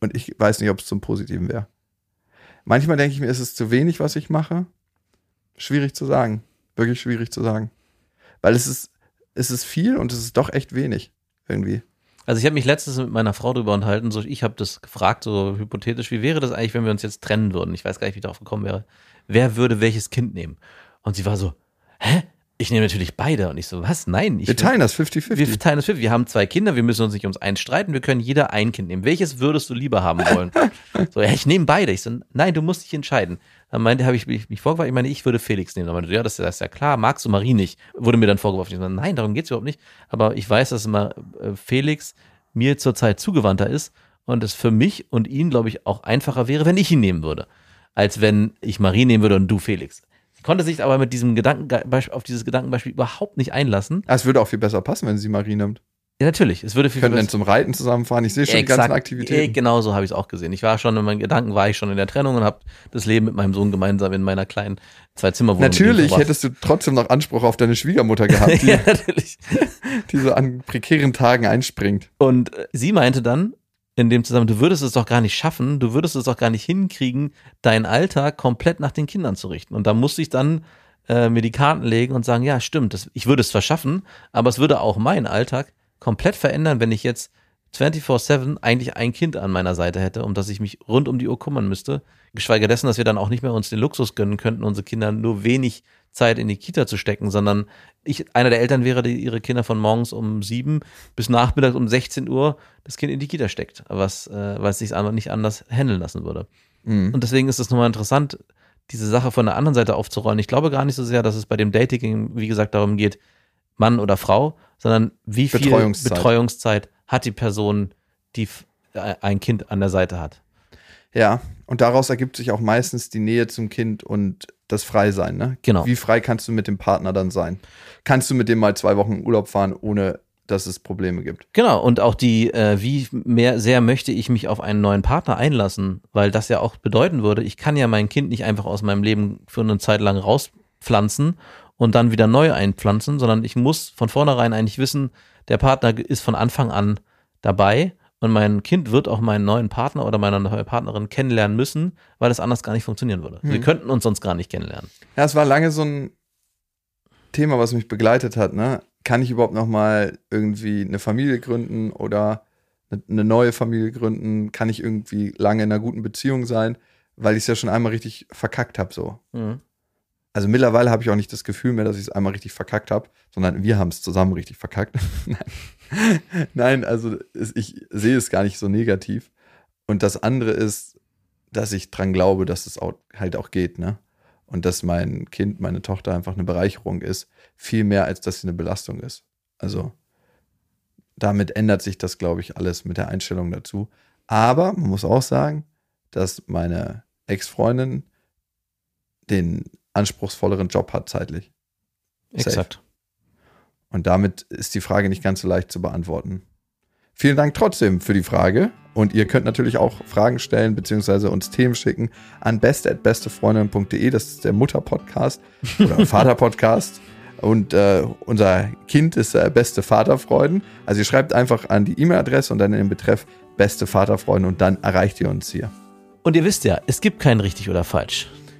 Und ich weiß nicht, ob es zum Positiven wäre. Manchmal denke ich mir, ist es zu wenig, was ich mache. Schwierig zu sagen. Wirklich schwierig zu sagen. Weil es ist, es ist viel und es ist doch echt wenig. Irgendwie. Also ich habe mich letztens mit meiner Frau drüber unterhalten, so ich habe das gefragt, so hypothetisch, wie wäre das eigentlich, wenn wir uns jetzt trennen würden? Ich weiß gar nicht, wie ich darauf gekommen wäre. Wer würde welches Kind nehmen? Und sie war so, hä? Ich nehme natürlich beide. Und ich so, was? Nein. Ich Wir teilen das 50-50. wir teilen das 50. Wir haben zwei Kinder, wir müssen uns nicht ums eins streiten, wir können jeder ein Kind nehmen. Welches würdest du lieber haben wollen? so, ja, ich nehme beide. Ich so, nein, du musst dich entscheiden. Dann meinte, habe ich mich, vorgeworfen, ich meine, ich würde Felix nehmen. Dann meinte, ja, das, das ist ja klar, magst du Marie nicht? Wurde mir dann vorgeworfen. Ich so, nein, darum geht's überhaupt nicht. Aber ich weiß, dass immer äh, Felix mir zurzeit zugewandter ist und es für mich und ihn, glaube ich, auch einfacher wäre, wenn ich ihn nehmen würde, als wenn ich Marie nehmen würde und du Felix. Konnte sich aber mit diesem Gedanken, auf dieses Gedankenbeispiel überhaupt nicht einlassen. Ah, es würde auch viel besser passen, wenn sie Marie nimmt. Ja, natürlich. Es würde viel Wir könnten besser- dann zum Reiten zusammenfahren. Ich sehe schon die ganzen Aktivitäten. Genau so habe ich es auch gesehen. Ich war schon in meinen Gedanken, war ich schon in der Trennung und habe das Leben mit meinem Sohn gemeinsam in meiner kleinen Zwei-Zimmer-Wohnung. Natürlich hättest du trotzdem noch Anspruch auf deine Schwiegermutter gehabt, die, ja, natürlich. die so an prekären Tagen einspringt. Und äh, sie meinte dann in dem Zusammenhang, du würdest es doch gar nicht schaffen, du würdest es doch gar nicht hinkriegen, deinen Alltag komplett nach den Kindern zu richten. Und da musste ich dann äh, mir die Karten legen und sagen, ja, stimmt, das, ich würde es zwar schaffen, aber es würde auch meinen Alltag komplett verändern, wenn ich jetzt 24-7 eigentlich ein Kind an meiner Seite hätte, um das ich mich rund um die Uhr kümmern müsste. Geschweige dessen, dass wir dann auch nicht mehr uns den Luxus gönnen könnten, unsere Kinder nur wenig Zeit in die Kita zu stecken, sondern ich einer der Eltern wäre, die ihre Kinder von morgens um sieben bis nachmittags um 16 Uhr das Kind in die Kita steckt, was, äh, weil es sich einfach nicht anders handeln lassen würde. Mhm. Und deswegen ist es nochmal interessant, diese Sache von der anderen Seite aufzurollen. Ich glaube gar nicht so sehr, dass es bei dem Dating, wie gesagt, darum geht, Mann oder Frau, sondern wie viel Betreuungszeit. Betreuungszeit hat die Person, die äh, ein Kind an der Seite hat. Ja, und daraus ergibt sich auch meistens die Nähe zum Kind und das Freisein, ne? Genau. Wie frei kannst du mit dem Partner dann sein? Kannst du mit dem mal zwei Wochen in Urlaub fahren, ohne dass es Probleme gibt? Genau, und auch die, äh, wie mehr, sehr möchte ich mich auf einen neuen Partner einlassen, weil das ja auch bedeuten würde, ich kann ja mein Kind nicht einfach aus meinem Leben für eine Zeit lang rauspflanzen und dann wieder neu einpflanzen, sondern ich muss von vornherein eigentlich wissen, der Partner ist von Anfang an dabei und mein Kind wird auch meinen neuen Partner oder meine neue Partnerin kennenlernen müssen, weil es anders gar nicht funktionieren würde. Wir könnten uns sonst gar nicht kennenlernen. Ja, es war lange so ein Thema, was mich begleitet hat, ne? Kann ich überhaupt noch mal irgendwie eine Familie gründen oder eine- eine neue Familie gründen? Kann ich irgendwie lange in einer guten Beziehung sein? Weil ich es ja schon einmal richtig verkackt habe, so. Mhm. Also mittlerweile habe ich auch nicht das Gefühl mehr, dass ich es einmal richtig verkackt habe, sondern wir haben es zusammen richtig verkackt. Nein. Nein, also ich sehe es gar nicht so negativ. Und das andere ist, dass ich dran glaube, dass es auch, halt auch geht, ne? Und dass mein Kind, meine Tochter einfach eine Bereicherung ist, viel mehr als dass sie eine Belastung ist. Also damit ändert sich das, glaube ich, alles mit der Einstellung dazu. Aber man muss auch sagen, dass meine Ex-Freundin den anspruchsvolleren Job hat zeitlich. Safe. Exakt. Und damit ist die Frage nicht ganz so leicht zu beantworten. Vielen Dank trotzdem für die Frage. Und ihr könnt natürlich auch Fragen stellen, beziehungsweise uns Themen schicken an best.bestefreundin.de. Das ist der Mutter-Podcast oder Vater-Podcast. Und äh, unser Kind ist äh, beste Vaterfreuden. Also ihr schreibt einfach an die E-Mail-Adresse und dann in den Betreff beste Vaterfreuden und dann erreicht ihr uns hier. Und ihr wisst ja, es gibt kein richtig oder falsch.